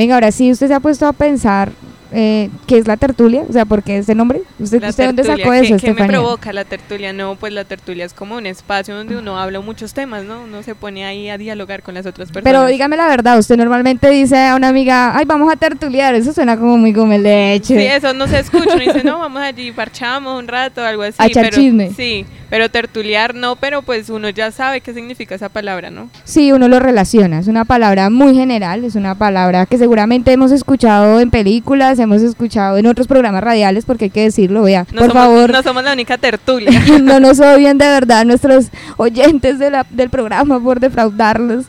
Venga, ahora sí, usted se ha puesto a pensar eh, ¿qué es la tertulia? O sea, ¿por qué ese nombre? ¿Usted, usted dónde sacó eso, ¿Qué me provoca la tertulia? No, pues la tertulia es como un espacio donde uno habla muchos temas, ¿no? Uno se pone ahí a dialogar con las otras personas. Pero dígame la verdad, usted normalmente dice a una amiga, ay, vamos a tertuliar, eso suena como muy como leche. Sí, eso no se escucha, uno dice, no, vamos allí, parchamos un rato, algo así. A echar chisme. Sí, pero tertuliar no, pero pues uno ya sabe qué significa esa palabra, ¿no? Sí, uno lo relaciona, es una palabra muy general, es una palabra que seguramente hemos escuchado en películas, hemos escuchado en otros programas radiales, porque hay que decirlo, vea, por favor. No somos la única tertulia. no nos odian de verdad nuestros oyentes de la, del programa por defraudarlos,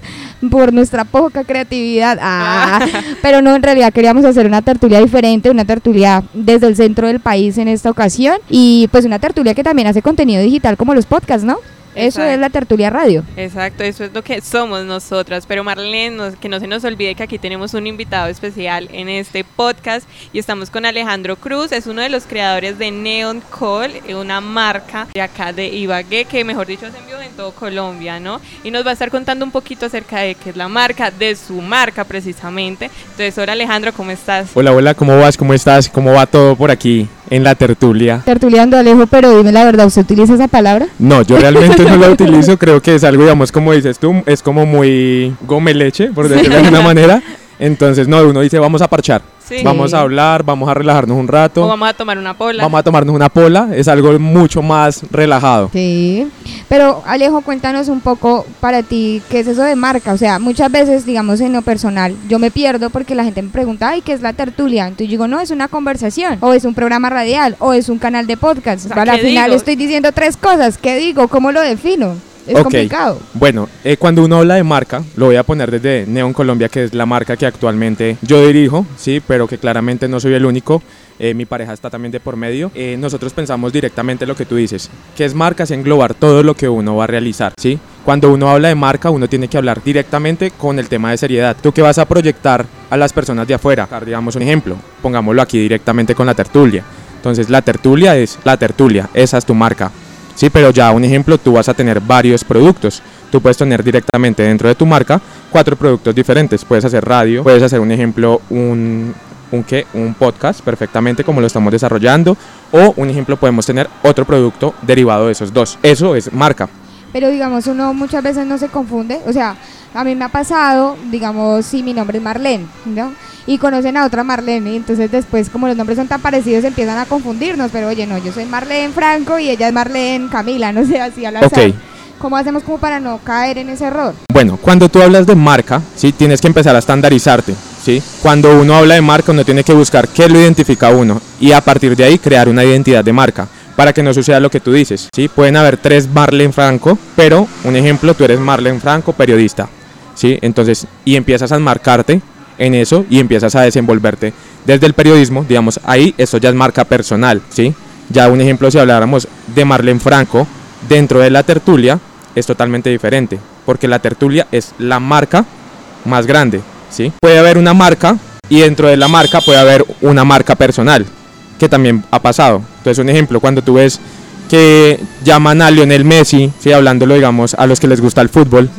por nuestra poca creatividad. Ah, pero no, en realidad queríamos hacer una tertulia diferente, una tertulia desde el centro del país en esta ocasión y pues una tertulia que también hace contenido digital como los podcasts, ¿no? Eso es la tertulia radio. Exacto, eso es lo que somos nosotras. Pero Marlene, que no se nos olvide que aquí tenemos un invitado especial en este podcast y estamos con Alejandro Cruz, es uno de los creadores de Neon Call, eh, una marca de acá de Ibagué, que mejor dicho se envió en todo Colombia, ¿no? Y nos va a estar contando un poquito acerca de qué es la marca, de su marca precisamente. Entonces, hola Alejandro, ¿cómo estás? Hola, hola, ¿cómo vas? ¿Cómo estás? ¿Cómo va todo por aquí en la tertulia? Tertuliando, Alejo, pero dime la verdad, ¿usted utiliza esa palabra? No, yo realmente no la utilizo, creo que es algo, digamos, como dices tú, es como muy gome leche, por decirlo de alguna manera. Entonces, no, uno dice, vamos a parchar. Vamos a hablar, vamos a relajarnos un rato. O vamos a tomar una pola. Vamos a tomarnos una pola, es algo mucho más relajado. Sí, pero Alejo, cuéntanos un poco para ti, ¿qué es eso de marca? O sea, muchas veces, digamos, en lo personal, yo me pierdo porque la gente me pregunta, ay, ¿qué es la tertulia? Entonces yo digo, no, es una conversación, o es un programa radial, o es un canal de podcast. Para al final estoy diciendo tres cosas, ¿qué digo? ¿Cómo lo defino? Es complicado. Bueno, eh, cuando uno habla de marca, lo voy a poner desde Neon Colombia, que es la marca que actualmente yo dirijo, sí, pero que claramente no soy el único. Eh, mi pareja está también de por medio. Eh, nosotros pensamos directamente lo que tú dices, que es marca, es englobar todo lo que uno va a realizar, ¿sí? Cuando uno habla de marca, uno tiene que hablar directamente con el tema de seriedad. Tú que vas a proyectar a las personas de afuera, digamos un ejemplo, pongámoslo aquí directamente con la tertulia. Entonces, la tertulia es la tertulia, esa es tu marca. Sí, pero ya un ejemplo, tú vas a tener varios productos. Tú puedes tener directamente dentro de tu marca cuatro productos diferentes. Puedes hacer radio, puedes hacer un ejemplo, un, ¿qué? un podcast perfectamente como lo estamos desarrollando. O un ejemplo, podemos tener otro producto derivado de esos dos. Eso es marca. Pero digamos, uno muchas veces no se confunde. O sea, a mí me ha pasado, digamos, si mi nombre es Marlene, ¿no? y conocen a otra Marlene. Y entonces después, como los nombres son tan parecidos, empiezan a confundirnos. Pero oye, no, yo soy Marlene Franco y ella es Marlene Camila, no sé, así a la okay. ¿Cómo hacemos como para no caer en ese error? Bueno, cuando tú hablas de marca, ¿sí? tienes que empezar a estandarizarte. ¿sí? Cuando uno habla de marca, uno tiene que buscar qué lo identifica a uno y a partir de ahí crear una identidad de marca para que no suceda lo que tú dices. ¿sí? Pueden haber tres Marlene Franco, pero un ejemplo, tú eres Marlene Franco, periodista. ¿Sí? Entonces, y empiezas a marcarte en eso y empiezas a desenvolverte desde el periodismo, digamos, ahí esto ya es marca personal, ¿sí? Ya un ejemplo, si habláramos de Marlene Franco, dentro de la tertulia es totalmente diferente, porque la tertulia es la marca más grande, ¿sí? Puede haber una marca y dentro de la marca puede haber una marca personal, que también ha pasado. Entonces, un ejemplo, cuando tú ves que llaman a Lionel Messi, ¿sí? hablándolo, digamos, a los que les gusta el fútbol.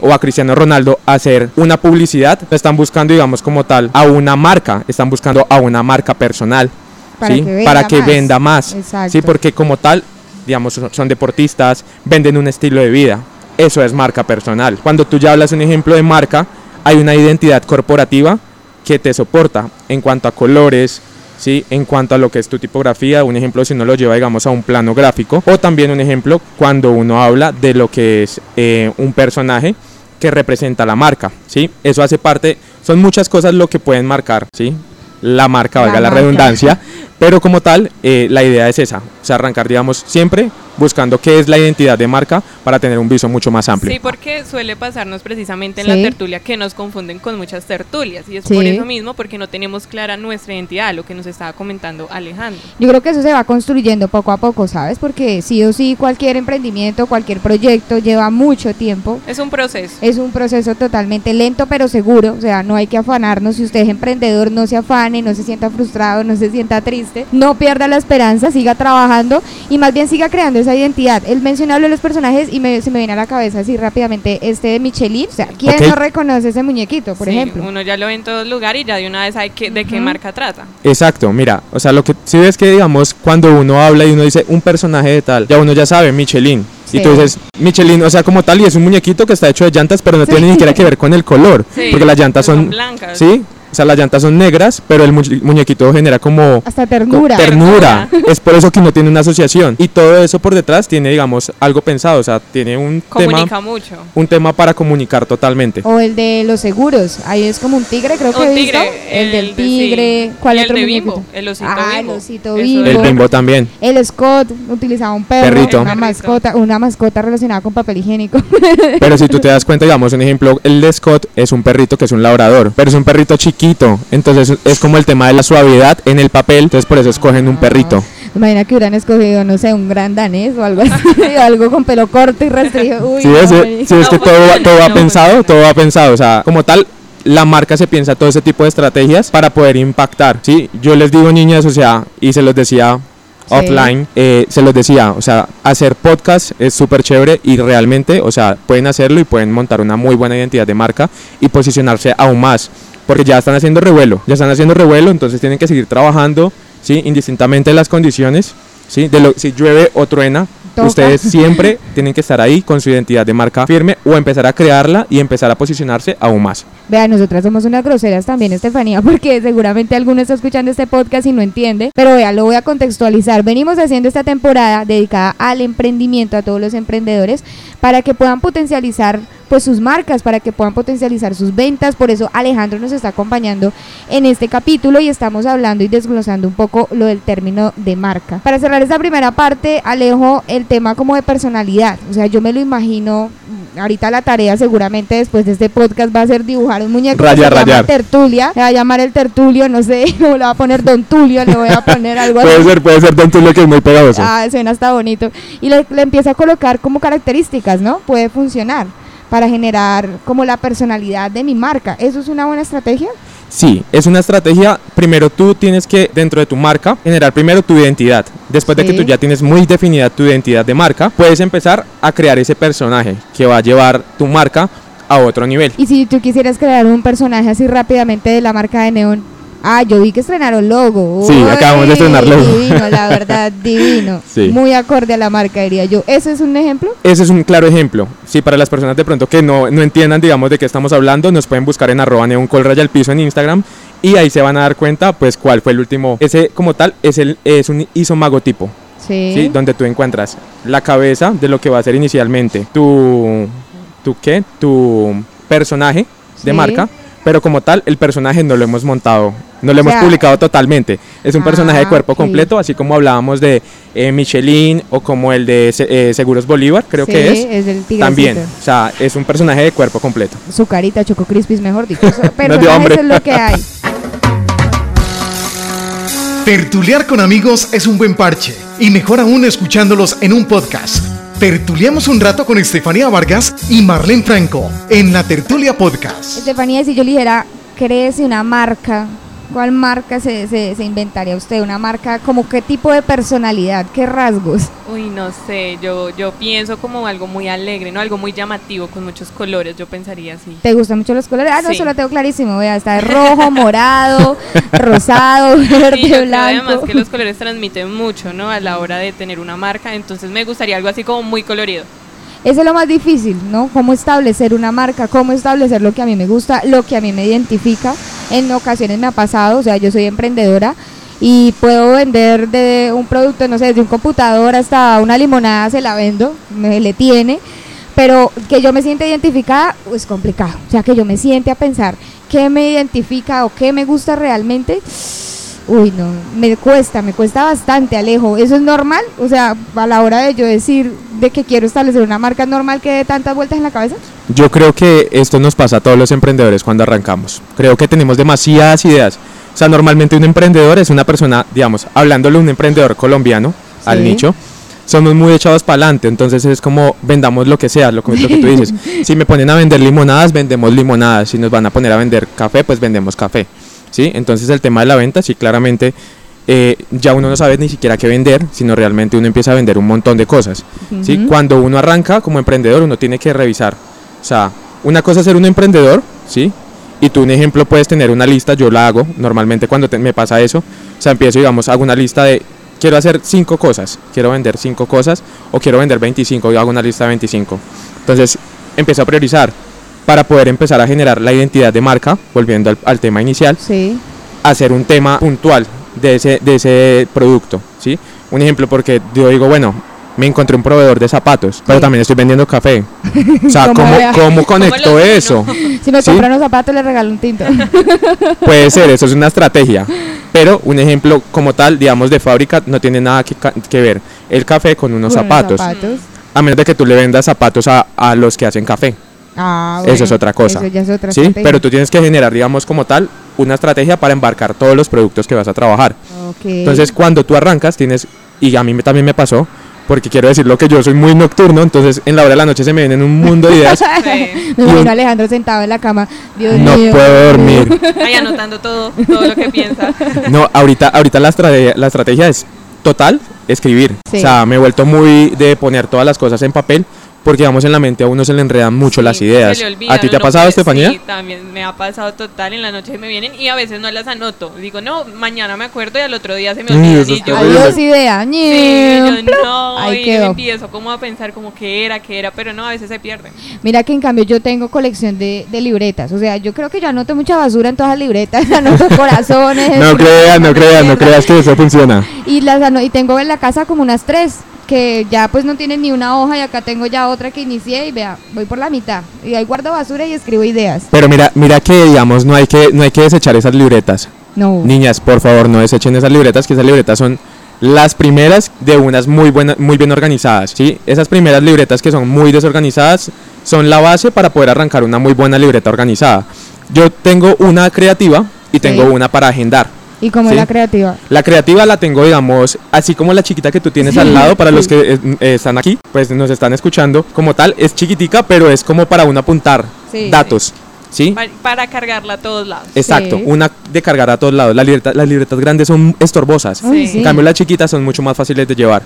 O a Cristiano Ronaldo, hacer una publicidad, están buscando, digamos, como tal, a una marca, están buscando a una marca personal, para ¿sí? que venda para que más. Venda más ¿sí? Porque como tal, digamos, son deportistas, venden un estilo de vida, eso es marca personal. Cuando tú ya hablas un ejemplo de marca, hay una identidad corporativa que te soporta en cuanto a colores, ¿sí? En cuanto a lo que es tu tipografía, un ejemplo si uno lo lleva, digamos, a un plano gráfico, o también un ejemplo cuando uno habla de lo que es eh, un personaje que representa la marca, ¿sí? Eso hace parte, son muchas cosas lo que pueden marcar, ¿sí? La marca, valga la, redundancia, pero como tal, eh, la idea es esa, o sea, arrancar, digamos, siempre buscando qué es la identidad de marca para tener un viso mucho más amplio. Sí, porque suele pasarnos precisamente en la tertulia que nos confunden con muchas tertulias y es por eso mismo porque no tenemos clara nuestra identidad, lo que nos estaba comentando Alejandro. Yo creo que eso se va construyendo poco a poco, ¿sabes? Porque sí o sí cualquier emprendimiento, cualquier proyecto lleva mucho tiempo. Es un proceso. Es un proceso totalmente lento pero seguro, o sea, no hay que afanarnos, si usted es emprendedor no se afane, no se sienta frustrado, no se sienta triste, no pierda la esperanza, siga trabajando y más bien siga creando esa esa identidad. Él de los personajes y me, se me viene a la cabeza así rápidamente este de Michelin. O sea, ¿quién no reconoce ese muñequito, por Sí, ejemplo? Uno ya lo ve en todo lugar y ya de una vez sabe que- de qué marca trata. Exacto, mira, o sea, lo que si ves que digamos cuando uno habla y uno dice un personaje de tal, ya uno ya sabe Michelin. Sí. Y tú dices Michelin, o sea, como tal y es un muñequito que está hecho de llantas, pero no Sí. tiene ni siquiera que ver con el color, Sí, porque las llantas son son blancas. Sí, o sea, las llantas son negras, pero el mu- muñequito genera como Hasta ternura. co- ternura. es por eso que no tiene una asociación y todo eso por detrás tiene digamos algo pensado, o sea, tiene un Comunica tema mucho. un tema para comunicar totalmente. O el de los seguros. Ahí es como un tigre, creo que Un he visto. tigre. El, del de- tigre. sí. ¿Cuál Y otro el de muñequito? Bimbo, el osito Ah, Bimbo. el osito Bimbo. El bimbo también. El Scott utilizaba un perro, Perrito. una mascota, una mascota relacionada con papel higiénico. Pero si tú te das cuenta, digamos, un ejemplo, el de Scott es un perrito que es un labrador, pero es un perrito chiquito, entonces es como el tema de la suavidad en el papel, entonces por eso escogen un perrito. Imagina que hubieran escogido, no sé, un gran danés o algo así, algo con pelo corto y rastrillo. Uy, ves, no, si ves No, que pues, todo, va- todo va no, pensado, pues, todo va pensado, o sea, como tal, la marca se piensa todo ese tipo de estrategias para poder impactar, ¿sí? Yo les digo, niñas, o sea, y se los decía Sí. offline, eh, se los decía, o sea, hacer podcast es súper chévere y realmente, o sea, pueden hacerlo y pueden montar una muy buena identidad de marca y posicionarse aún más, porque ya están haciendo revuelo, ya están haciendo revuelo, entonces tienen que seguir trabajando, ¿sí? Indistintamente de las condiciones, ¿sí? De lo, si llueve o truena, Toca. ustedes siempre tienen que estar ahí con su identidad de marca firme o empezar a crearla y empezar a posicionarse aún más. Vean, nosotras somos unas groseras también, Estefanía, porque seguramente alguno está escuchando este podcast y no entiende, pero vea, lo voy a contextualizar. Venimos haciendo esta temporada dedicada al emprendimiento, a todos los emprendedores, para que puedan potencializar pues sus marcas, para que puedan potencializar sus ventas. Por eso Alejandro nos está acompañando en este capítulo y estamos hablando y desglosando un poco lo del término de marca. Para cerrar esta primera parte, Alejo, el tema como de personalidad. O sea, yo me lo imagino, ahorita la tarea seguramente después de este podcast va a ser dibujar un muñeco que se llama rayar. Tertulia. Le va a llamar el Tertulio, no sé, o le va a poner Don Tulio, le voy a poner algo así. Puede ser, puede ser Don Tulio que es muy pegajoso. Ah, suena hasta bonito. Y le, le empieza a colocar como características, ¿no? Puede funcionar para generar como la personalidad de mi marca. ¿Eso es una buena estrategia? Sí, es una estrategia. Primero tú tienes que, dentro de tu marca, generar primero tu identidad. Después de que tú ya tienes muy definida tu identidad de marca, puedes empezar a crear ese personaje que va a llevar tu marca a otro nivel. Y si tú quisieras crear un personaje así rápidamente de la marca de Neon. Ah, yo vi que estrenaron logo. Sí, acabamos de estrenar logo. Divino, la verdad, divino. Sí. Muy acorde a la marca, diría yo. ¿Eso es un ejemplo? Ese es un claro ejemplo. Sí, para las personas de pronto que no, no entiendan, digamos, de qué estamos hablando, nos pueden buscar en arroba neoncolraya al piso en Instagram y ahí se van a dar cuenta, pues, cuál fue el último. Ese, como tal, es, el, es un isomagotipo. Sí. ¿sí? Donde tú encuentras la cabeza de lo que va a ser inicialmente tu, tu qué, tu personaje de Sí. marca, pero como tal el personaje no lo hemos montado, no lo O hemos sea- publicado totalmente. Es un personaje de Ah, cuerpo completo, así como hablábamos de eh, Michelin o como el de eh, Seguros Bolívar, creo Sí, que es. el tigrecito. También, o sea, es un personaje de cuerpo completo. Su carita, Choco Crispis, mejor dicho. Personajes hambre. es lo que hay. Tertuliar con amigos es un buen parche y mejor aún escuchándolos en un podcast. Tertuliamos un rato con Estefanía Vargas y Marlene Franco en la Tertulia Podcast. Estefanía, si yo le dijera, créese una marca, ¿cuál marca se, se, se inventaría usted? ¿Una marca como qué tipo de personalidad, qué rasgos? Uy, no sé, yo, yo pienso como algo muy alegre, ¿no? Algo muy llamativo, con muchos colores, yo pensaría así. ¿Te gustan mucho los colores? Ah, no, Sí. eso lo tengo clarísimo. Vea, está de rojo, morado, rosado, verde, Sí, yo creo blanco. además que los colores transmiten mucho, ¿no? A la hora de tener una marca, entonces me gustaría algo así como muy colorido. Eso es lo más difícil, ¿no? Cómo establecer una marca, cómo establecer lo que a mí me gusta, lo que a mí me identifica. En ocasiones me ha pasado, o sea, yo soy emprendedora y puedo vender de un producto, no sé, desde un computador hasta una limonada se la vendo, me le tiene, pero que yo me sienta identificada es complicado. O sea, que yo me siente a pensar qué me identifica o qué me gusta realmente. Uy, no, me cuesta, me cuesta bastante, Alejo. ¿Eso es normal? O sea, a la hora de yo decir de que quiero establecer una marca, ¿es normal que dé tantas vueltas en la cabeza? Yo creo que esto nos pasa a todos los emprendedores cuando arrancamos. Creo que tenemos demasiadas ideas. O sea, normalmente un emprendedor es una persona, digamos, hablándole a un emprendedor colombiano al nicho, somos muy echados para adelante, entonces es como vendamos lo que sea, lo que tú dices. Si me ponen a vender limonadas, vendemos limonadas. Si nos van a poner a vender café, pues vendemos café. ¿Sí? Entonces el tema de la venta, sí, claramente eh, ya uno no sabe ni siquiera qué vender, sino realmente uno empieza a vender un montón de cosas. ¿sí? Ujú. Cuando uno arranca como emprendedor, uno tiene que revisar. O sea, una cosa es ser un emprendedor, ¿sí? Y tú, un ejemplo, puedes tener una lista, yo la hago normalmente cuando te- me pasa eso. O sea, empiezo, digamos, hago una lista de, quiero hacer cinco cosas, quiero vender cinco cosas o quiero vender 25, yo hago una lista de 25. Entonces, empiezo a priorizar para poder empezar a generar la identidad de marca, volviendo al, al tema inicial Sí. hacer un tema puntual de ese, de ese producto, ¿sí? Un ejemplo porque yo digo, bueno, me encontré un proveedor de zapatos, pero también estoy vendiendo café. O sea, ¿Cómo ¿cómo, conecto eso? Si me ¿Sí? compran unos zapatos, le regalo un tinto. Puede ser, eso es una estrategia. Pero un ejemplo como tal, digamos, de fábrica, no tiene nada que, que ver el café con unos Con zapatos. zapatos. A menos de que tú le vendas zapatos a, a los que hacen café. Ah, Eso es otra cosa. Eso ya es otra ¿Sí? Pero tú tienes que generar, digamos, como tal, una estrategia para embarcar todos los productos que vas a trabajar. Entonces, cuando tú arrancas, tienes, y a mí me- también me pasó, porque quiero decirlo que yo soy muy nocturno, entonces en la hora de la noche se me vienen un mundo de ideas, Sí. Me y imagino a Alejandro sentado en la cama. Dios no mío. puedo dormir. Ahí anotando todo, todo lo que piensa. No, ahorita, ahorita la, estrategia, la estrategia es total, escribir. Sí. O sea, me he vuelto muy de poner todas las cosas en papel, porque vamos en la mente a uno se le enredan mucho Sí, las se ideas. le olvida, ¿A ti te ha pasado, Estefanía? Sí, también me ha pasado total. En la noche me vienen y a veces no las anoto. Digo, no, mañana me acuerdo y al otro día se me Mm, olvidan. eso y yo. Adiós idea. Sí, yo no, Ahí y quedó. empiezo como a pensar como que era, que era, pero no, a veces se pierden. Mira que en cambio yo tengo colección de, de libretas. O sea, yo creo que yo anoto mucha basura en todas las libretas. Anoto corazones. No creas, no creas, no creas que eso funciona. Y las y tengo en la casa como unas tres que ya pues no tienen ni una hoja y acá tengo ya otra que inicié y vea, voy por la mitad. Y ahí guardo basura y escribo ideas. Pero mira, mira que digamos, no hay que, no hay que desechar esas libretas. No. Niñas, por favor, no desechen esas libretas, que esas libretas son las primeras de unas muy buenas, muy bien organizadas, ¿sí? Esas primeras libretas que son muy desorganizadas son la base para poder arrancar una muy buena libreta organizada. Yo tengo una creativa y tengo una para agendar. Y como Sí. es la creativa. La creativa la tengo, digamos, así como la chiquita que tú tienes al lado, para los que eh, eh, están aquí, pues nos están escuchando, como tal, es chiquitica, pero es como para uno apuntar Sí. datos, ¿sí? Pa- Para cargarla a todos lados. Exacto, Sí. una de cargar a todos lados. La libreta- las libretas grandes son estorbosas. Sí. En cambio, las chiquitas son mucho más fáciles de llevar.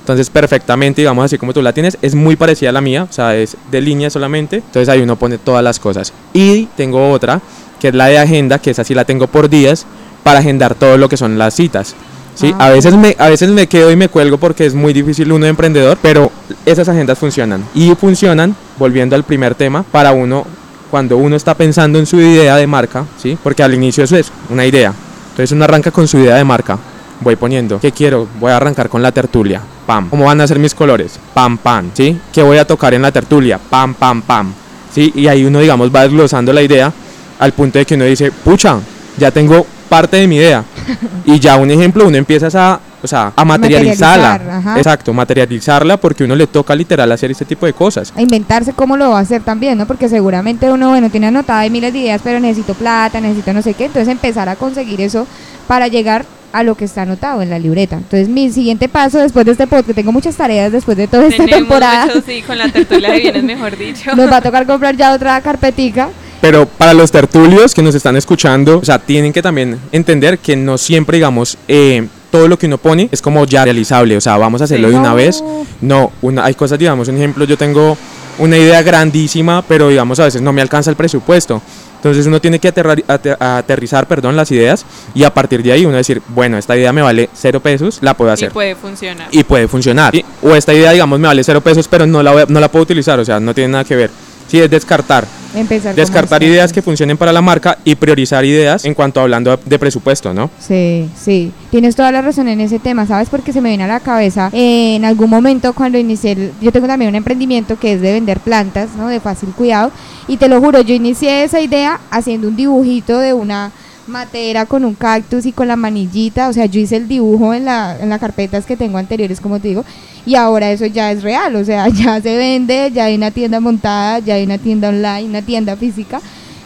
Entonces, perfectamente, digamos así como tú la tienes, es muy parecida a la mía, o sea, es de línea solamente. Entonces, ahí uno pone todas las cosas. Y tengo otra, que es la de agenda, que esa sí la tengo por días, para agendar todo lo que son las citas. Sí, Ah, a veces me a veces me quedo y me cuelgo porque es muy difícil uno de emprendedor, pero esas agendas funcionan y funcionan volviendo al primer tema para uno cuando uno está pensando en su idea de marca, ¿sí? Porque al inicio eso es una idea. Entonces uno arranca con su idea de marca. Voy poniendo, ¿qué quiero? Voy a arrancar con la tertulia. Pam. ¿Cómo van a ser mis colores? Pam, pam. ¿Sí? ¿Qué voy a tocar en la tertulia? Pam, pam, pam. ¿Sí? Y ahí uno, digamos, va desglosando la idea al punto de que uno dice, pucha, ya tengo parte de mi idea. y ya un ejemplo, uno empieza a, o sea, a materializarla. Exacto, materializarla porque uno le toca literal hacer este tipo de cosas. A inventarse cómo lo va a hacer también, ¿no? Porque seguramente uno, bueno, tiene anotada de miles de ideas, pero necesito plata, necesito no sé qué. Entonces empezar a conseguir eso para llegar a lo que está anotado en la libreta. Entonces mi siguiente paso después de este podcast, tengo muchas tareas después de toda esta Tenemos temporada. mucho, sí, con la tertulia de bienes, mejor dicho. Nos va a tocar comprar ya otra carpetica. Pero para los tertulios que nos están escuchando, o sea, tienen que también entender que no siempre, digamos, eh, todo lo que uno pone es como ya realizable. O sea, vamos a hacerlo de una No. vez. No, una, hay cosas, digamos, un ejemplo, yo tengo una idea grandísima, pero digamos a veces no me alcanza el presupuesto. Entonces uno tiene que aterrar- ate- aterrizar perdón, las ideas y a partir de ahí uno decir, bueno, esta idea me vale cero pesos, la puedo Y hacer. puede funcionar. y puede funcionar. ¿sí? O esta idea, digamos, me vale cero pesos, pero no la, no la puedo utilizar, o sea, no tiene nada que ver. Sí, es descartar. Empezar Descartar ideas que funcionen para la marca y priorizar ideas en cuanto hablando de presupuesto, ¿no? Sí, sí, tienes toda la razón en ese tema, ¿sabes? Porque se me viene a la cabeza eh, en algún momento cuando inicié, el- yo tengo también un emprendimiento que es de vender plantas, ¿no? De fácil cuidado, y te lo juro, yo inicié esa idea haciendo un dibujito de una matera con un cactus y con la manillita, o sea, yo hice el dibujo en la, en las carpetas que tengo anteriores, como te digo, y ahora eso ya es real, o sea, ya se vende, ya hay una tienda montada, ya hay una tienda online, una tienda física,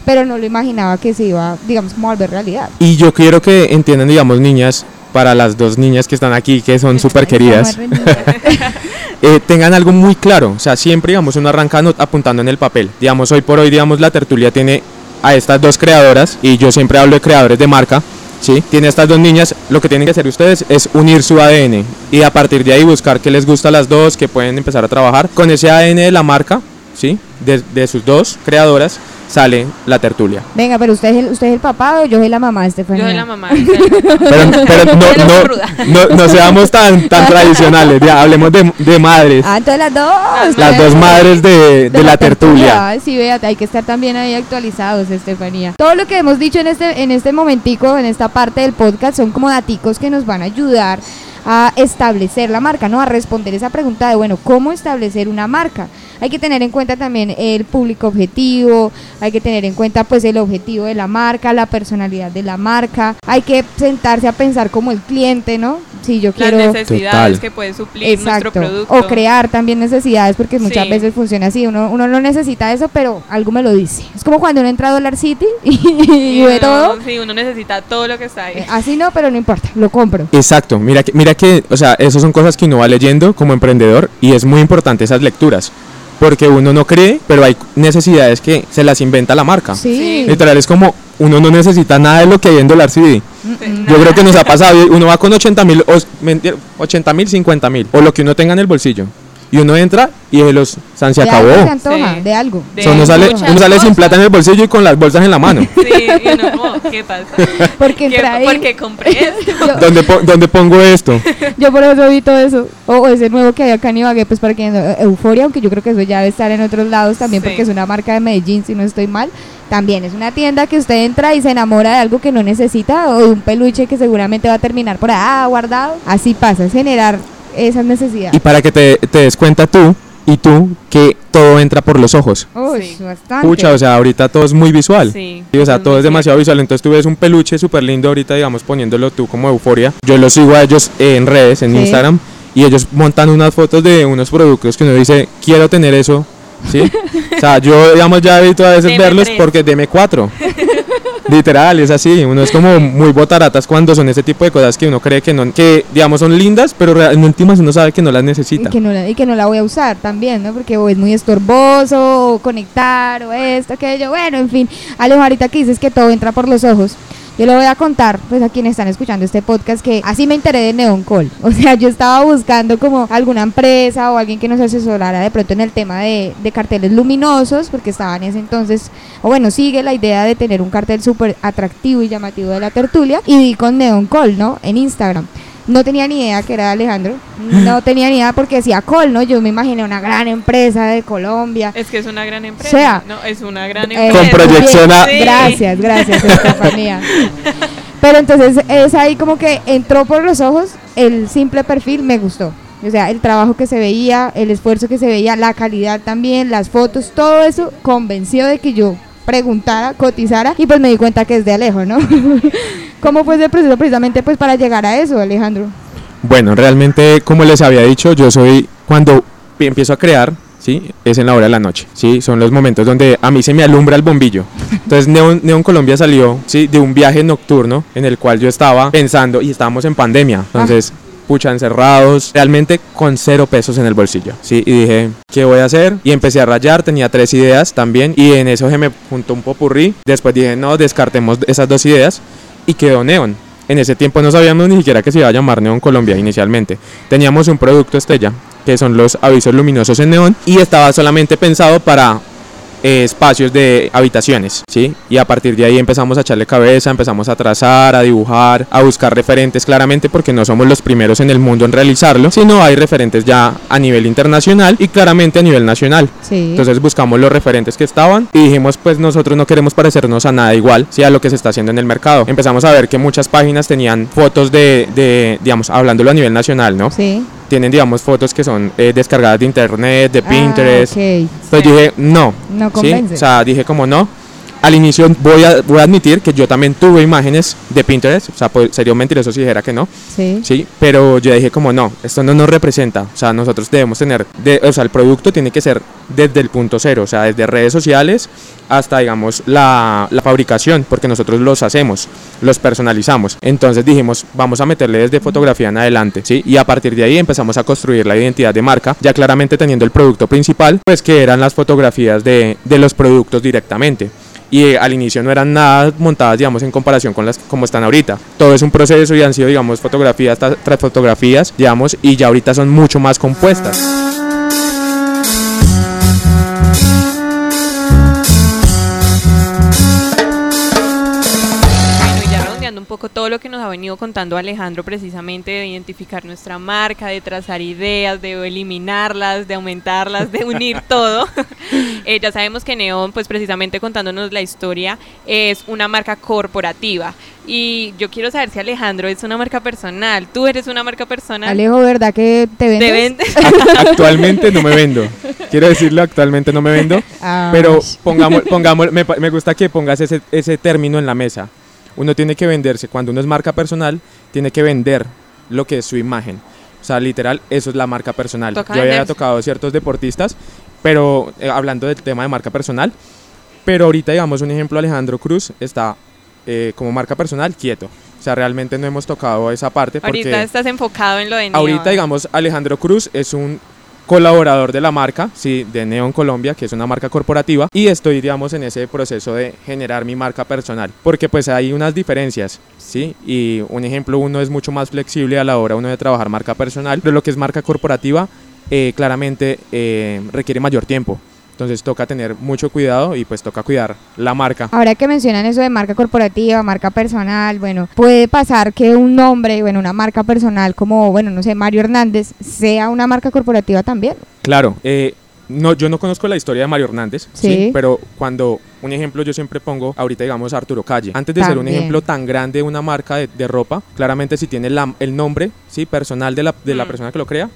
pero no lo imaginaba que se iba, digamos, como a volver realidad. Y yo quiero que entiendan, digamos, niñas, para las dos niñas que están aquí, que son súper queridas, eh, tengan algo muy claro. O sea, siempre, digamos, uno arranca apuntando en el papel. Digamos, hoy por hoy, digamos, la tertulia tiene a estas dos creadoras, y yo siempre hablo de creadores de marca, ¿sí? Tiene estas dos niñas, lo que tienen que hacer ustedes es unir su ADN y a partir de ahí buscar qué les gusta a las dos, que pueden empezar a trabajar con ese ADN de la marca, ¿sí? De, de sus dos creadoras sale la tertulia. Venga, pero usted es el, usted es el papá o yo soy la mamá, Estefanía. Yo soy la mamá. yo soy la mamá. Pero, pero no, no, no, no seamos tan, tan tradicionales, ya, hablemos de, de madres. Ah, entonces las dos. las dos madres de, de la tertulia. Ay, Sí, vea, hay que estar también ahí actualizados, Estefanía. Todo lo que hemos dicho en este, en este momentico, en esta parte del podcast, son como daticos que nos van a ayudar a establecer la marca, ¿no? A responder esa pregunta de, bueno, ¿cómo establecer una marca? Hay que tener en cuenta también el público objetivo, hay que tener en cuenta pues el objetivo de la marca, la personalidad de la marca, hay que sentarse a pensar como el cliente, ¿no? Si yo Las quiero necesidades Total. que puede suplir nuestro Exacto. producto. O crear también necesidades, porque muchas Sí. veces funciona así. Uno, uno no necesita eso, pero algo me lo dice. Es como cuando uno entra a Dollar City y, Y ve uno- todo. Sí, uno necesita todo lo que está ahí. Eh, Así no, pero no importa, lo compro. Exacto, mira que, mira que, o sea, eso son cosas que uno va leyendo como emprendedor y es muy importante esas lecturas, porque uno no cree, pero hay necesidades que se las inventa la marca. Sí. Literal, es como uno no necesita nada de lo que hay en Dollar CD. Sí, Yo creo que nos ha pasado, uno va con 80 mil, 80 mil, 50 mil, o lo que uno tenga en el bolsillo. Y uno entra y se los san se De acabó. algo se antoja, Sí. de algo. De O sea, uno sale, uno sale sin plata en el bolsillo y con las bolsas en la mano. Sí, y uno ¿qué pasa? Porque ¿Qué- entra ahí. ¿Por qué compré esto? Yo, ¿Dónde, po- dónde pongo esto? yo por eso vi todo eso. O o ese nuevo que hay acá en Ibagué, pues para que eh, Euforia, aunque yo creo que eso ya debe estar en otros lados también, Sí. porque es una marca de Medellín, si no estoy mal. También es una tienda que usted entra y se enamora de algo que no necesita o de un peluche que seguramente va a terminar por ahí guardado. Así pasa, es generar esas necesidades. Y para que te, te des cuenta tú y tú que todo entra por los ojos. Uy, Sí. bastante. Pucha, o sea, ahorita todo es muy visual. Sí, Sí, o sea, todo es demasiado cierto. visual. Entonces tú ves un peluche súper lindo ahorita, digamos, poniéndolo tú como euforia. Yo los sigo a ellos en redes, en Sí. Instagram, y ellos montan unas fotos de unos productos que uno dice, quiero tener eso. ¿Sí? o sea, yo, digamos, ya he visto a veces Deme verlos tres. porque deme cuatro. Literal, es así. Uno es como muy botaratas cuando son ese tipo de cosas que uno cree que no, que digamos son lindas, pero en últimas uno sabe que no las Y necesita. que, no la, y que no la voy a usar también, ¿no? Porque o es muy estorboso, o conectar, o esto, aquello. Bueno, en fin. Alejo, ahorita que dices que todo entra por los ojos. Yo le voy a contar, pues a quienes están escuchando este podcast, que así me enteré de Neon Call. O sea, yo estaba buscando como alguna empresa o alguien que nos asesorara de pronto en el tema de, de carteles luminosos, porque estaba en ese entonces, o bueno, sigue la idea de tener un cartel súper atractivo y llamativo de la tertulia. Y di con Neon Call, ¿no? En Instagram. No tenía ni idea que era Alejandro. No tenía ni idea porque decía Col, ¿no? Yo me imaginé una gran empresa de Colombia. Es que es una gran empresa. sea, no, es una gran Eh, empresa. Con proyección a- Sí. Gracias, gracias, Estefanía. Pero entonces es ahí como que entró por los ojos, el simple perfil me gustó. O sea, el trabajo que se veía, el esfuerzo que se veía, la calidad también, las fotos, todo eso convenció de que yo preguntara, cotizara y pues me di cuenta que es de Alejo, ¿no? ¿Cómo fue ese proceso precisamente pues para llegar a eso, Alejandro? Bueno, realmente, como les había dicho, yo soy cuando pi- empiezo a crear, ¿sí? Es en la hora de la noche, ¿sí? Son los momentos donde a mí se me alumbra el bombillo. Entonces, Neon, Neon Colombia salió, ¿sí? De un viaje nocturno en el cual yo estaba pensando, y estábamos en pandemia, entonces... Pucha, encerrados, realmente con cero pesos en el bolsillo, ¿sí? Y dije, ¿qué voy a hacer? Y empecé a rayar, tenía tres ideas también, y en eso se me juntó un popurrí. Después dije, no, descartemos esas dos ideas, y quedó Neon. En ese tiempo no sabíamos ni siquiera que se iba a llamar Neon Colombia inicialmente. Teníamos un producto estrella, que son los avisos luminosos en neón, y estaba solamente pensado para eh, espacios de habitaciones, ¿sí? Y a partir de ahí empezamos a echarle cabeza, empezamos a trazar, a dibujar, a buscar referentes claramente porque no somos los primeros en el mundo en realizarlo, sino hay referentes ya a nivel internacional y claramente a nivel nacional. Sí. Entonces buscamos los referentes que estaban y dijimos pues nosotros no queremos parecernos a nada igual, sí, a lo que se está haciendo en el mercado. Empezamos a ver que muchas páginas tenían fotos de, de digamos, hablándolo a nivel nacional, ¿no? sí. Tienen, digamos, fotos que son eh, descargadas de internet, de Pinterest. Ah, ok. Entonces dije, no. No ¿sí? convence. O sea, dije como no. Al inicio voy a, voy a admitir que yo también tuve imágenes de Pinterest. O sea, pues, sería un mentiroso si dijera que no. Sí. Sí, pero yo dije como no, esto no nos representa. O sea, nosotros debemos tener, de, o sea, el producto tiene que ser desde el punto cero. O sea, desde redes sociales hasta, digamos, la, la fabricación, porque nosotros los hacemos, los personalizamos. Entonces dijimos, vamos a meterle desde fotografía en adelante, ¿sí? Y a partir de ahí empezamos a construir la identidad de marca, ya claramente teniendo el producto principal, pues que eran las fotografías de, de los productos directamente. Y eh, al inicio no eran nada montadas, digamos, en comparación con las como están ahorita. Todo es un proceso y han sido, digamos, fotografías tras, fotografías, digamos, y ya ahorita son mucho más compuestas. Poco todo lo que nos ha venido contando Alejandro precisamente de identificar nuestra marca, de trazar ideas, de eliminarlas, de aumentarlas, de unir todo. Eh, ya sabemos que Neon, pues precisamente contándonos la historia, es una marca corporativa. Y yo quiero saber si Alejandro es una marca personal. ¿Tú eres una marca personal? Alejo, ¿verdad que te vendes? ¿Te vendes? Actualmente no me vendo. Quiero decirlo, actualmente no me vendo. Ah, Pero pongamos, pongamos me gusta que pongas ese, ese término en la mesa. Uno tiene que venderse, cuando uno es marca personal, tiene que vender lo que es su imagen. O sea, literal, eso es la marca personal. Toca Yo había tocado ciertos deportistas, pero eh, hablando del tema de marca personal, pero ahorita, digamos, un ejemplo, Alejandro Cruz está eh, como marca personal quieto. O sea, realmente no hemos tocado esa parte porque... Ahorita estás enfocado en lo de. Ahorita, digamos, Alejandro Cruz es un colaborador de la marca, sí, de Neon Colombia, que es una marca corporativa, y estoy, digamos, en ese proceso de generar mi marca personal, porque pues hay unas diferencias, sí, y un ejemplo, uno es mucho más flexible a la hora uno de trabajar marca personal, pero lo que es marca corporativa, eh, claramente eh, requiere mayor tiempo. Entonces toca tener mucho cuidado y pues toca cuidar la marca. Ahora que mencionan eso de marca corporativa, marca personal, bueno, puede pasar que un nombre, bueno, una marca personal como, bueno, no sé, Mario Hernández, sea una marca corporativa también. Claro, eh, no, yo no conozco la historia de Mario Hernández, Sí. sí. pero cuando un ejemplo yo siempre pongo, ahorita digamos Arturo Calle, antes de ser un También. ejemplo tan grande de una marca de, de ropa, claramente si tiene la- el nombre sí personal de la, de la Mm. persona que lo crea,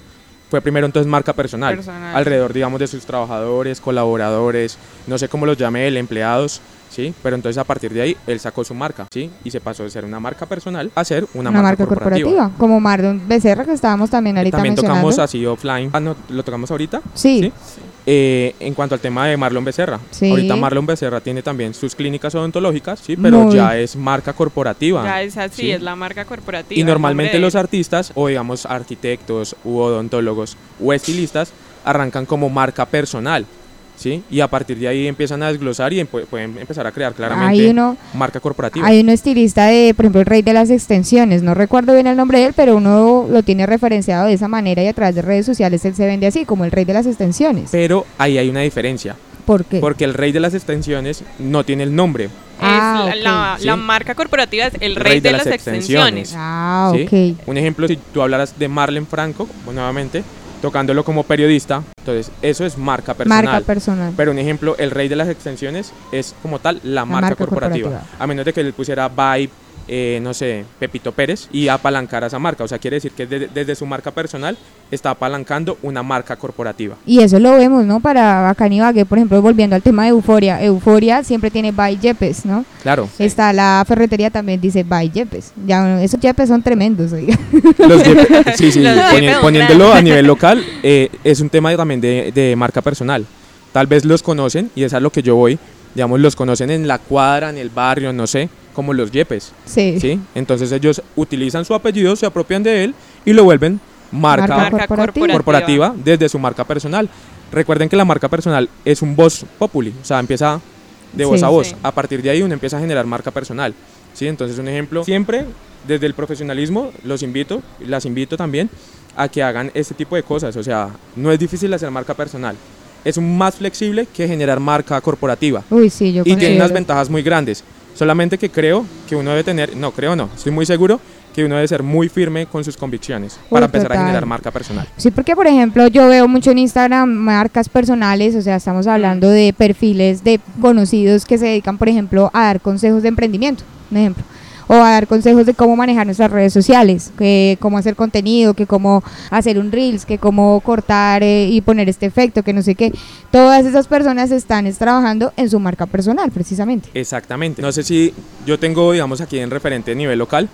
fue primero entonces marca personal, Personal. alrededor digamos de sus trabajadores, colaboradores, no sé cómo los llame él, empleados. Sí, pero entonces a partir de ahí él sacó su marca, ¿sí? Y se pasó de ser una marca personal a ser una, marca, corporativa. como Mardon Becerra, que estábamos también ahorita También mencionando. tocamos así offline. Ah, no, ¿Lo tocamos ahorita? Sí, Eh, en cuanto al tema de Marlon Becerra, Sí. ahorita Marlon Becerra tiene también sus clínicas odontológicas, sí, pero Muy ya es marca corporativa. Ya es así, Sí. es la marca corporativa. y normalmente los artistas o digamos arquitectos u odontólogos o estilistas arrancan como marca personal, ¿sí? Y a partir de ahí empiezan a desglosar y pueden empezar a crear claramente hay uno, marca corporativa. hay uno estilista de, por ejemplo, el rey de las extensiones, no recuerdo bien el nombre de él, pero uno lo tiene referenciado de esa manera y a través de redes sociales él se vende así, como el rey de las extensiones. Pero ahí hay una diferencia, ¿Por qué? porque el rey de las extensiones no tiene el nombre. Es Ah, la, ok. la- Sí. la marca corporativa es el rey, de, las extensiones. Ah, ¿sí? ok. Un ejemplo, si tú hablaras de Marlen Franco, nuevamente, tocándolo como periodista, entonces eso es marca personal. Marca personal. Pero un ejemplo, el rey de las extensiones es como tal la, marca, marca corporativa. corporativa. A menos de que le pusiera Vibe, eh, no sé, Pepito Pérez y apalancara esa marca. O sea, quiere decir que desde, desde su marca personal está apalancando una marca corporativa. Y eso lo vemos, ¿no? Para Bacán y Bagué, por ejemplo, volviendo al tema de Euforia. Euforia siempre tiene By Yepes, ¿no? Claro. Está la ferretería también dice By Yepes. Ya, esos Yepes son tremendos, oiga. Los Jeep- sí, sí, Los poni- Jeep poniéndolo a nivel local, eh, es un tema también de, de marca personal. Tal vez los conocen, y es a lo que yo voy, digamos, los conocen en la cuadra, en el barrio, no sé, como los Yepes, Sí. ¿sí? Entonces ellos utilizan su apellido, se apropian de él y lo vuelven marca, Marca Marca corporativa. corporativa desde su marca personal. Recuerden que la marca personal es un voz populi, o sea, empieza de voz Sí. a voz. Sí. A partir de ahí uno empieza a generar marca personal. ¿sí? Entonces, un ejemplo, siempre desde el profesionalismo los invito, las invito también a que hagan este tipo de cosas. O sea, no es difícil hacer marca personal. Es más flexible que generar marca corporativa. Uy, sí, yo Y tiene unas ventajas muy grandes. Solamente que creo que uno debe tener, no creo no, estoy muy seguro que uno debe ser muy firme con sus convicciones para empezar total. a generar marca personal. Sí, porque por ejemplo yo veo mucho en Instagram marcas personales, o sea, estamos hablando de perfiles de conocidos que se dedican, por ejemplo, a dar consejos de emprendimiento, un ejemplo, o a dar consejos de cómo manejar nuestras redes sociales, que cómo hacer contenido, que cómo hacer un reels, que cómo cortar eh, y poner este efecto, que no sé qué. Todas esas personas están es, trabajando en su marca personal, precisamente. Exactamente. No sé si yo tengo, digamos, aquí en referente a nivel local,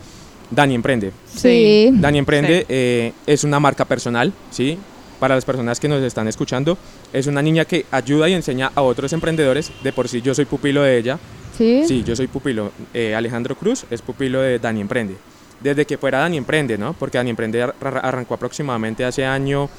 Dani Emprende. Sí. Dani Emprende Sí. eh, es una marca personal, ¿sí? Para las personas que nos están escuchando, es una niña que ayuda y enseña a otros emprendedores. De por sí yo soy pupilo de ella. Sí. Sí, yo soy pupilo. Eh, Alejandro Cruz es pupilo de Dani Emprende. Desde que fuera Dani Emprende, ¿no? Porque Dani Emprende ar- ar- arrancó aproximadamente hace año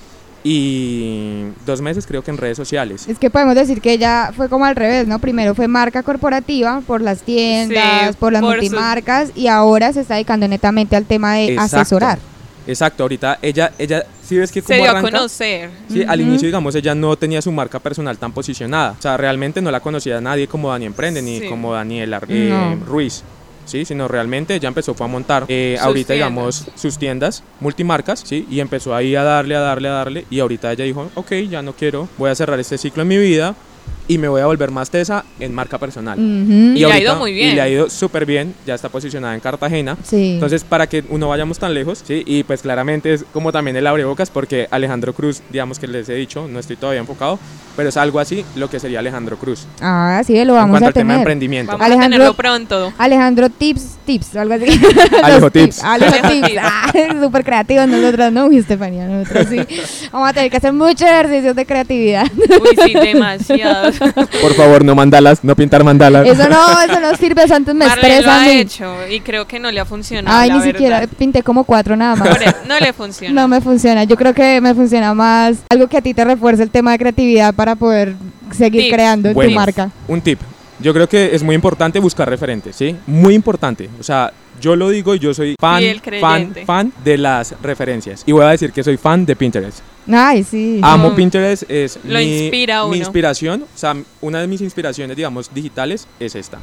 y dos meses creo que en redes sociales. Es que podemos decir que ella fue como al revés, ¿no? Primero fue marca corporativa por las tiendas, Sí, por las por multimarcas y ahora se está dedicando netamente al tema de Exacto. asesorar. Exacto, ahorita ella, ella, si ves que Se como dio a arranca, conocer. Sí, al Ujú. inicio, digamos, ella no tenía su marca personal tan posicionada. O sea, realmente no la conocía nadie como Dani Emprende ni Sí. como Daniela eh, No. Ruiz. Sí, sino realmente ella empezó fue a montar eh, Sus ahorita, tiendas. digamos, sus tiendas multimarcas, ¿sí? Y empezó ahí a darle, a darle, a darle. Y ahorita ella dijo, ok, ya no quiero, voy a cerrar este ciclo en mi vida y me voy a volver más tesa en marca personal. Y le ha ido muy bien. Y le ha ido súper bien, ya está posicionada en Cartagena. Sí. Entonces, para que uno vayamos tan lejos, ¿sí? Y pues claramente es como también el abrebocas, porque Alejandro Cruz, digamos que les he dicho, no estoy todavía enfocado, pero es algo así lo que sería Alejandro Cruz. ah, sí, lo en vamos cuanto a al tema de tener. emprendimiento. Vamos Alejandro- a tenerlo pronto. Alejandro Tips, Tips, algo así. Alejo Tips. Alejo Tips. Tips. Ah, súper creativos nosotros, ¿no? Uy, Estefanía, nosotros sí. Vamos a tener que hacer muchos ejercicios de creatividad. Uy, sí, demasiado. Por favor, no mandalas, no pintar mandalas. Eso no, eso no sirve, eso antes me Marlene lo estresa a ha mí. hecho y creo que no le ha funcionado. Ay, la ni siquiera pinté como cuatro nada más. Por eso, no le funciona. No me funciona. Yo creo que me funciona más algo que a ti te refuerce el tema de creatividad para poder seguir Tips. creando en Bueno. tu marca. Un tip. Yo creo que es muy importante buscar referentes, ¿sí? Muy importante. O sea, yo lo digo y yo soy fan, fan, fan de las referencias. Y voy a decir que soy fan de Pinterest. Ay, sí. Amo Mm. Pinterest, es Lo mi, inspira mi inspiración, o sea, una de mis inspiraciones, digamos, digitales es esta.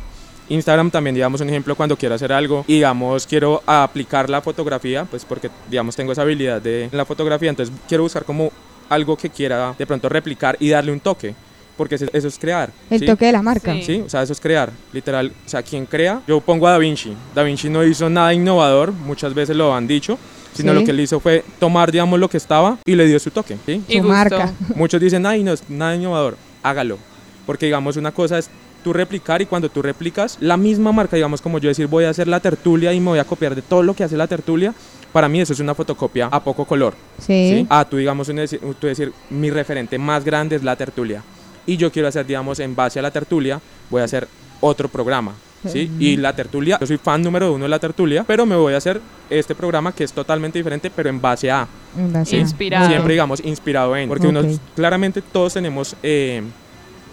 Instagram también, digamos, un ejemplo cuando quiero hacer algo y, digamos, quiero aplicar la fotografía, pues porque, digamos, tengo esa habilidad de la fotografía, entonces quiero buscar como algo que quiera de pronto replicar y darle un toque, porque eso es crear. el ¿sí? toque de la marca. Sí. Sí, o sea, eso es crear, literal. O sea, quien crea, yo pongo a Da Vinci. Da Vinci no hizo nada innovador, muchas veces lo han dicho, sino Sí. lo que él hizo fue tomar, digamos, lo que estaba y le dio su toque, ¿sí? Y Su marca. Muchos dicen, ay, no es nada innovador, hágalo. Porque, digamos, una cosa es tú replicar y cuando tú replicas la misma marca, digamos, como yo decir, voy a hacer la tertulia y me voy a copiar de todo lo que hace la tertulia, para mí eso es una fotocopia a poco color. Sí. ¿sí? Ah, tú, digamos, un tú decir, mi referente más grande es la tertulia. Y yo quiero hacer, digamos, en base a la tertulia, voy a hacer otro programa. ¿Sí? Y la tertulia, yo soy fan número uno de la tertulia, pero me voy a hacer este programa que es totalmente diferente, pero en base a. En base Inspirado. Siempre, digamos, inspirado en. Porque uno, claramente todos tenemos, eh,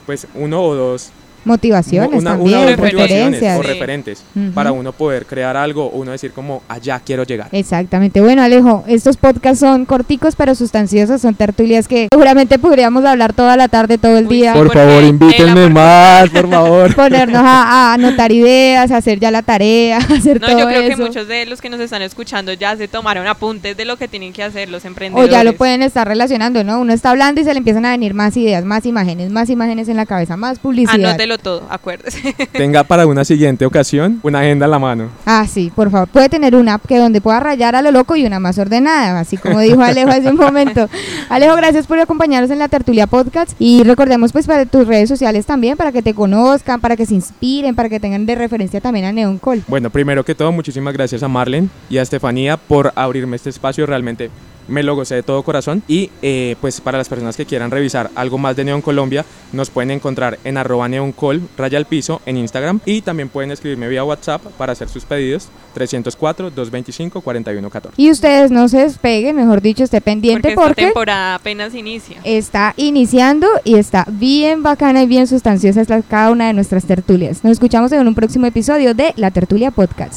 pues, uno o dos Motivaciones una, también, una o referencias. motivaciones o referentes para uno poder crear algo o uno decir como allá quiero llegar. Exactamente. Bueno, Alejo, estos podcasts son corticos pero sustanciosos, son tertulias que seguramente podríamos hablar toda la tarde, todo el Uy, día. Por favor, invítenme más, por favor. Ponernos a, a anotar ideas, a hacer ya la tarea, a hacer No, todo yo creo que muchos de los que nos están escuchando ya se tomaron apuntes de lo que tienen que hacer los O emprendedores. ya lo pueden estar relacionando, ¿no? Uno está hablando y se le empiezan a venir más ideas, más imágenes, más imágenes en la cabeza, más publicidad. Anótelo todo, acuérdese. Tenga para una siguiente ocasión una agenda en la mano. Ah, sí, por favor. Puede tener una app que donde pueda rayar a lo loco y una más ordenada, así como dijo Alejo hace un momento. Alejo, gracias por acompañarnos en la Tertulia Podcast y recordemos pues para tus redes sociales también, para que te conozcan, para que se inspiren, para que tengan de referencia también a Neon Call. Bueno, primero que todo, muchísimas gracias a Marlen y a Estefanía por abrirme este espacio. Realmente me lo gocé de todo corazón. Y eh, pues para las personas que quieran revisar algo más de Neon Colombia, nos pueden encontrar en arroba neoncol, raya al piso, en Instagram. Y también pueden escribirme vía WhatsApp para hacer sus pedidos, 304-225-4114. Y ustedes no se despeguen, mejor dicho, esté pendiente porque esta porque temporada apenas inicia. está iniciando y está bien bacana y bien sustanciosa esta- cada una de nuestras tertulias. Nos escuchamos en un próximo episodio de La Tertulia Podcast.